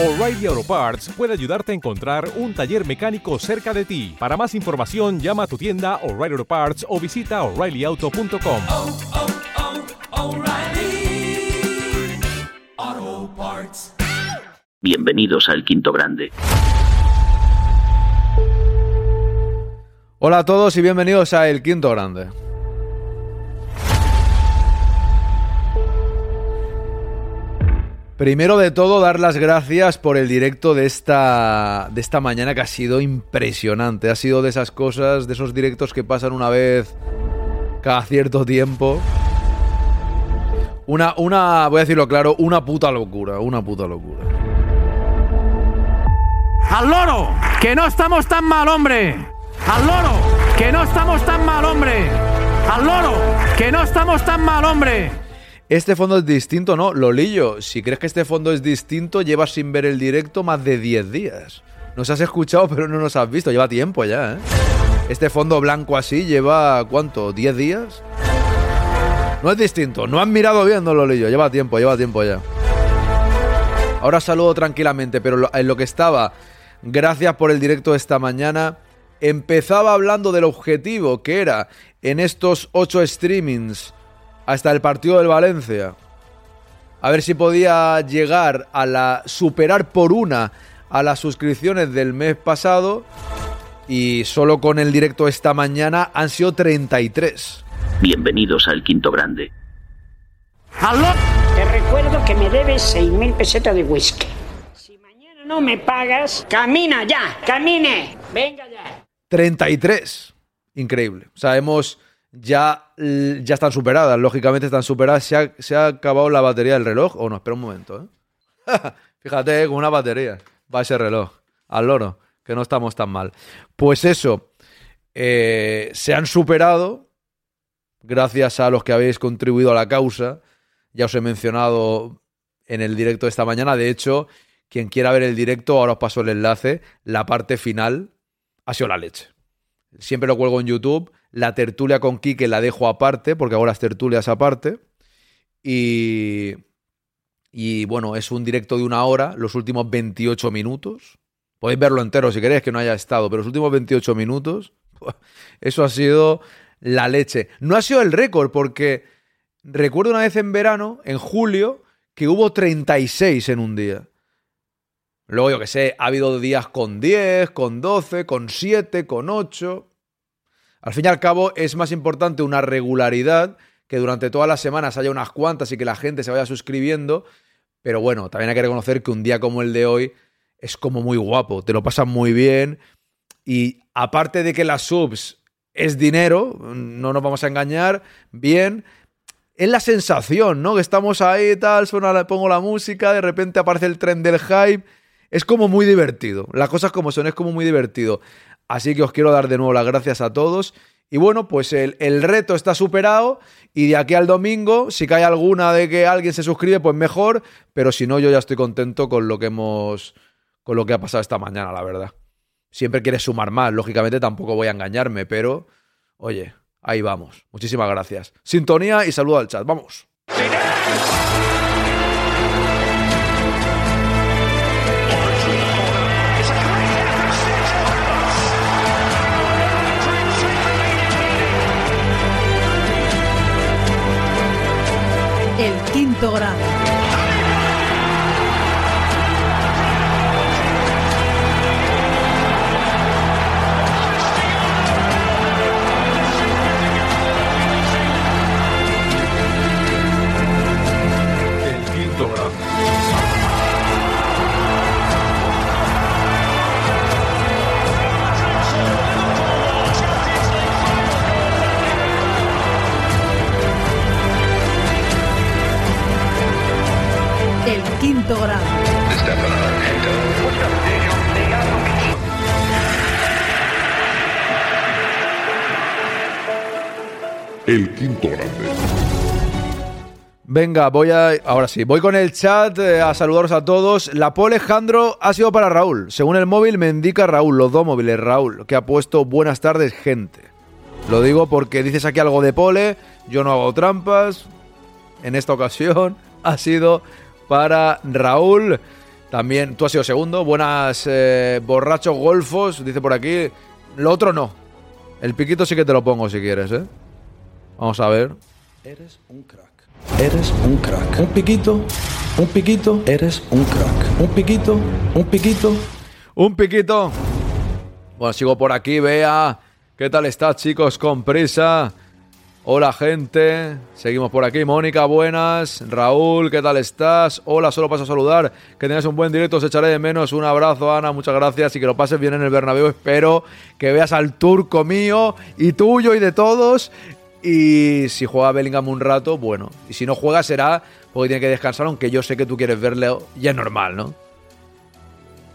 O'Reilly Auto Parts puede ayudarte a encontrar un taller mecánico cerca de ti. Para más información, llama a tu tienda O'Reilly Auto Parts o visita oreillyauto.com. oh, oh, Parts. Bienvenidos al Quinto Grande. Hola a todos y bienvenidos a El Quinto Grande. Primero de todo, dar las gracias por el directo de esta, de esta mañana que ha sido impresionante. Ha sido de esas cosas, de esos directos que pasan una vez cada cierto tiempo. Una, una, voy a decirlo claro, una puta locura, una puta locura. ¡Al loro! ¡Que no estamos tan mal, hombre! ¡Al loro! ¡Que no estamos tan mal, hombre! ¡Al loro! ¡Que no estamos tan mal, hombre! Este fondo es distinto, ¿no? Lolillo, si crees que este fondo es distinto, llevas sin ver el directo más de 10 días. Nos has escuchado, pero no nos has visto. Lleva tiempo ya, ¿eh? Este fondo blanco así lleva, ¿cuánto? ¿10 días? No es distinto. No han mirado bien, ¿no, Lolillo? Lleva tiempo, lleva tiempo ya. Ahora saludo tranquilamente, pero en lo que estaba, gracias por el directo de esta mañana. Empezaba hablando del objetivo que era en estos 8 streamings hasta el partido del Valencia. A ver si podía llegar a la. superar por una a las suscripciones del mes pasado. Y solo con el directo esta mañana han sido 33. Bienvenidos al Quinto Grande. ¡Al loro! Te recuerdo que me debes 6.000 pesetas de whisky. Si mañana no me pagas, camina ya, camine. Venga ya. 33. Increíble. O sea, hemos. Ya, ya están superadas, lógicamente están superadas. ¿Se ha, se ha acabado la batería del reloj? O no, espera un momento, ¿eh? Fíjate, eh, con una batería. Va ese reloj. Al loro, que no estamos tan mal. Pues eso. eh, se han superado. Gracias a los que habéis contribuido a la causa. Ya os he mencionado en el directo de esta mañana. De hecho, quien quiera ver el directo, ahora os paso el enlace. La parte final ha sido la leche. Siempre lo cuelgo en YouTube. La tertulia con Quique la dejo aparte, porque hago las tertulias aparte. Y, y bueno, es un directo de una hora, los últimos 28 minutos. Podéis verlo entero si queréis que no haya estado, pero los últimos 28 minutos, eso ha sido la leche. No ha sido el récord, porque recuerdo una vez en verano, en julio, que hubo 36 en un día. Luego, yo que sé, ha habido días con 10, con 12, con 7, con 8. Al fin y al cabo, es más importante una regularidad que durante todas las semanas haya unas cuantas y que la gente se vaya suscribiendo. Pero bueno, también hay que reconocer que un día como el de hoy es como muy guapo, te lo pasas muy bien. Y aparte de que las subs es dinero, no nos vamos a engañar, bien, es la sensación, ¿no? Que estamos ahí tal, suena, pongo la música, de repente aparece el tren del hype. Es como muy divertido. Las cosas como son, es como muy divertido. Así que os quiero dar de nuevo las gracias a todos. Y bueno, pues el, el reto está superado. Y de aquí al domingo, si cae alguna de que alguien se suscribe, pues mejor. Pero si no, yo ya estoy contento con lo que hemos. con lo que ha pasado esta mañana, la verdad. Siempre quieres sumar más, lógicamente tampoco voy a engañarme, pero. Oye, ahí vamos. Muchísimas gracias. Sintonía y saludo al chat. Vamos. El grado. El quinto grande. Venga, voy a. Ahora sí, voy con el chat eh, a saludaros a todos. La pole Alejandro ha sido para Raúl. Según el móvil, me indica Raúl, los dos móviles, Raúl, que ha puesto buenas tardes, gente. Lo digo porque dices aquí algo de pole, yo no hago trampas. En esta ocasión ha sido para Raúl. También, tú has sido segundo. Buenas, eh, borrachos golfos, dice por aquí. Lo otro no. El piquito sí que te lo pongo si quieres, ¿eh? Vamos a ver. Eres un crack. Eres un crack. Un piquito, un piquito, eres un crack. Un piquito, un piquito. Un piquito. Bueno, sigo por aquí, vea. ¿Qué tal estás, chicos? Con prisa. Hola, gente. Seguimos por aquí. Mónica, buenas. Raúl, ¿qué tal estás? Hola, solo paso a saludar. Que tengas un buen directo, os echaré de menos. Un abrazo, Ana, muchas gracias. Y que lo pases bien en el Bernabéu. Espero que veas al turco mío y tuyo y de todos. Y si juega Bellingham un rato, bueno. Y si no juega será porque tiene que descansar, aunque yo sé que tú quieres verle. Ya es normal, ¿no?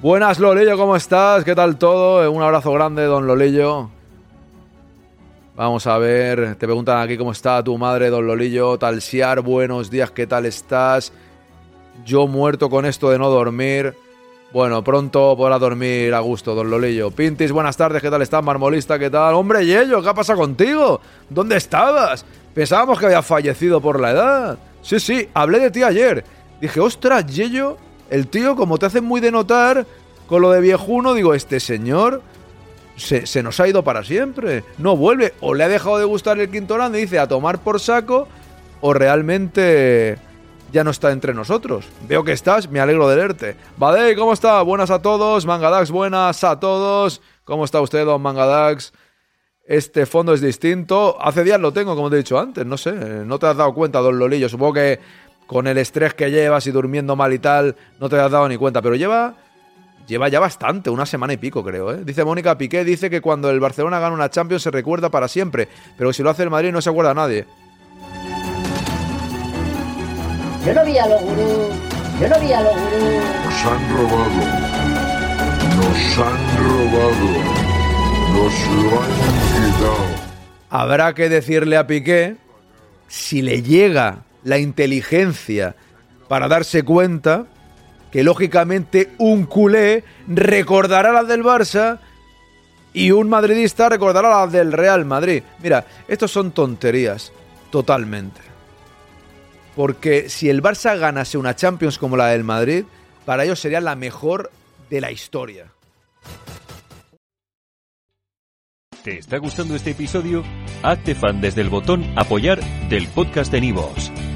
Buenas, Lolillo, ¿cómo estás? ¿Qué tal todo? Un abrazo grande, don Lolillo. Vamos a ver, te preguntan aquí cómo está tu madre, don Lolillo. Talsiar, buenos días, ¿qué tal estás? Yo muerto con esto de no dormir. Bueno, pronto podrá dormir a gusto, don Lolillo. Pintis, buenas tardes, ¿qué tal estás? Marmolista, ¿qué tal? Hombre, Yello, ¿qué ha pasado contigo? ¿Dónde estabas? Pensábamos que había fallecido por la edad. Sí, sí, hablé de ti ayer. Dije, ostras, Yello, el tío, como te hace muy de notar con lo de viejuno, digo, este señor se, nos ha ido para siempre. No vuelve. O le ha dejado de gustar el quinto grande y dice a tomar por saco, o realmente ya no está entre nosotros. Veo que estás, me alegro de verte. Badey, ¿cómo está? Buenas a todos. Mangadax, buenas a todos. ¿Cómo está usted, don Mangadax? Este fondo es distinto. Hace días lo tengo, como te he dicho antes. No sé, no te has dado cuenta, don Lolillo. Supongo que con el estrés que llevas y durmiendo mal y tal, no te has dado ni cuenta. Pero lleva Lleva ya bastante, una semana y pico creo, ¿eh? Dice Mónica Piqué, dice que cuando el Barcelona gana una Champions se recuerda para siempre, pero si lo hace el Madrid no se acuerda a nadie. Yo no vi a los gurús, yo no vi a los gurús. Nos han robado. Nos han robado. Nos lo han quitado. Habrá que decirle a Piqué, si le llega la inteligencia para darse cuenta, que lógicamente un culé recordará las del Barça y un madridista recordará las del Real Madrid. Mira, estos son tonterías, totalmente. Porque si el Barça ganase una Champions como la del Madrid, para ellos sería la mejor de la historia. ¿Te está gustando este episodio? Hazte fan desde el botón Apoyar del podcast de Nivos.